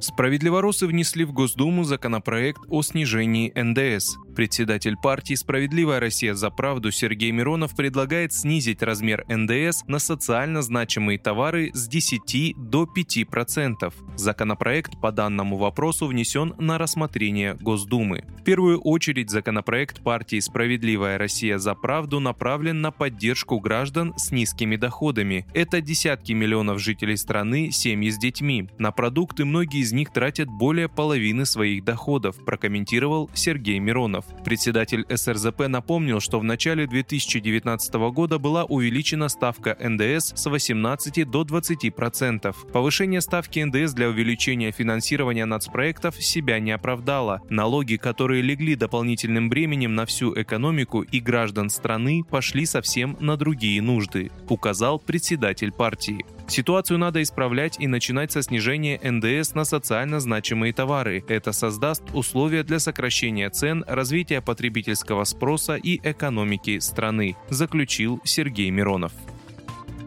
Справедливоросы внесли в Госдуму законопроект о снижении НДС. Председатель партии «Справедливая Россия за правду» Сергей Миронов предлагает снизить размер НДС на социально значимые товары с 10 до 5%. Законопроект по данному вопросу внесен на рассмотрение Госдумы. В первую очередь законопроект партии «Справедливая Россия за правду» направлен на поддержку граждан с низкими доходами. Это десятки миллионов жителей страны, семьи с детьми. На продукты многие из из них тратят более половины своих доходов, прокомментировал Сергей Миронов. Председатель СРЗП напомнил, что в начале 2019 года была увеличена ставка НДС с 18 до 20%. Повышение ставки НДС для увеличения финансирования нацпроектов себя не оправдало. Налоги, которые легли дополнительным бременем на всю экономику и граждан страны, пошли совсем на другие нужды, указал председатель партии. Ситуацию надо исправлять и начинать со снижения НДС на социально значимые товары. Это создаст условия для сокращения цен, развития потребительского спроса и экономики страны, заключил Сергей Миронов.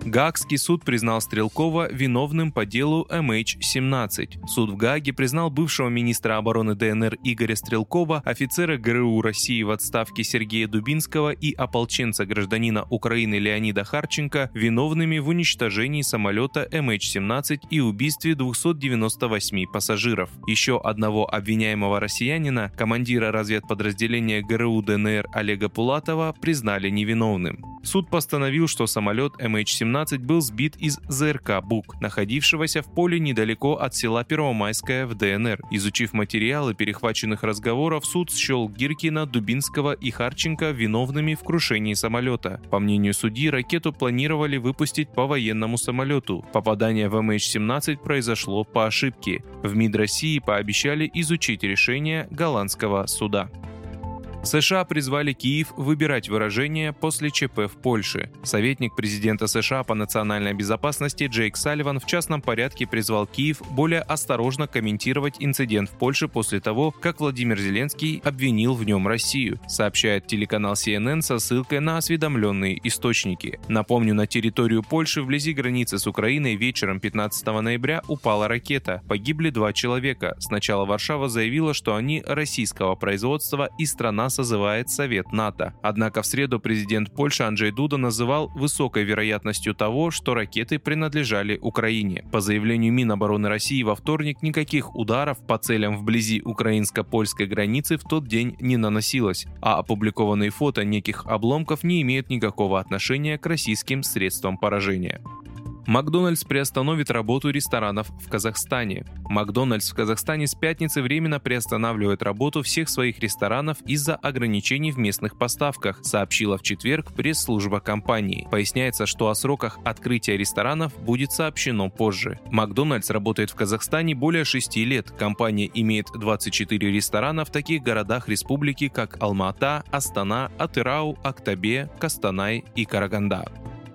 Гаагский суд признал Стрелкова виновным по делу MH17. Суд в Гааге признал бывшего министра обороны ДНР Игоря Стрелкова, офицера ГРУ России в отставке Сергея Дубинского и ополченца гражданина Украины Леонида Харченко виновными в уничтожении самолета MH17 и убийстве 298 пассажиров. Еще одного обвиняемого россиянина, командира разведподразделения ГРУ ДНР Олега Пулатова, признали невиновным. Суд постановил, что самолет MH17 был сбит из ЗРК «Бук», находившегося в поле недалеко от села Первомайское в ДНР. Изучив материалы перехваченных разговоров, суд счел Гиркина, Дубинского и Харченко виновными в крушении самолета. По мнению судьи, ракету планировали выпустить по военному самолету. Попадание в MH17 произошло по ошибке. В МИД России пообещали изучить решение голландского суда. США призвали Киев выбирать выражение после ЧП в Польше. Советник президента США по национальной безопасности Джейк Салливан в частном порядке призвал Киев более осторожно комментировать инцидент в Польше после того, как Владимир Зеленский обвинил в нем Россию, сообщает телеканал CNN со ссылкой на осведомленные источники. Напомню, на территорию Польши вблизи границы с Украиной вечером 15 ноября упала ракета. Погибли два человека. Сначала Варшава заявила, что они российского производства и страна созывает Совет НАТО. Однако в среду президент Польши Анджей Дуда называл высокой вероятностью того, что ракеты принадлежали Украине. По заявлению Минобороны России во вторник никаких ударов по целям вблизи украинско-польской границы в тот день не наносилось, а опубликованные фото неких обломков не имеют никакого отношения к российским средствам поражения. Макдональдс приостановит работу ресторанов в Казахстане. Макдональдс в Казахстане с пятницы временно приостанавливает работу всех своих ресторанов из-за ограничений в местных поставках, сообщила в четверг пресс-служба компании. Поясняется, что о сроках открытия ресторанов будет сообщено позже. Макдональдс работает в Казахстане более 6 лет. Компания имеет 24 ресторана в таких городах республики, как Алмата, Астана, Атырау, Актабе, Кастанай и Караганда.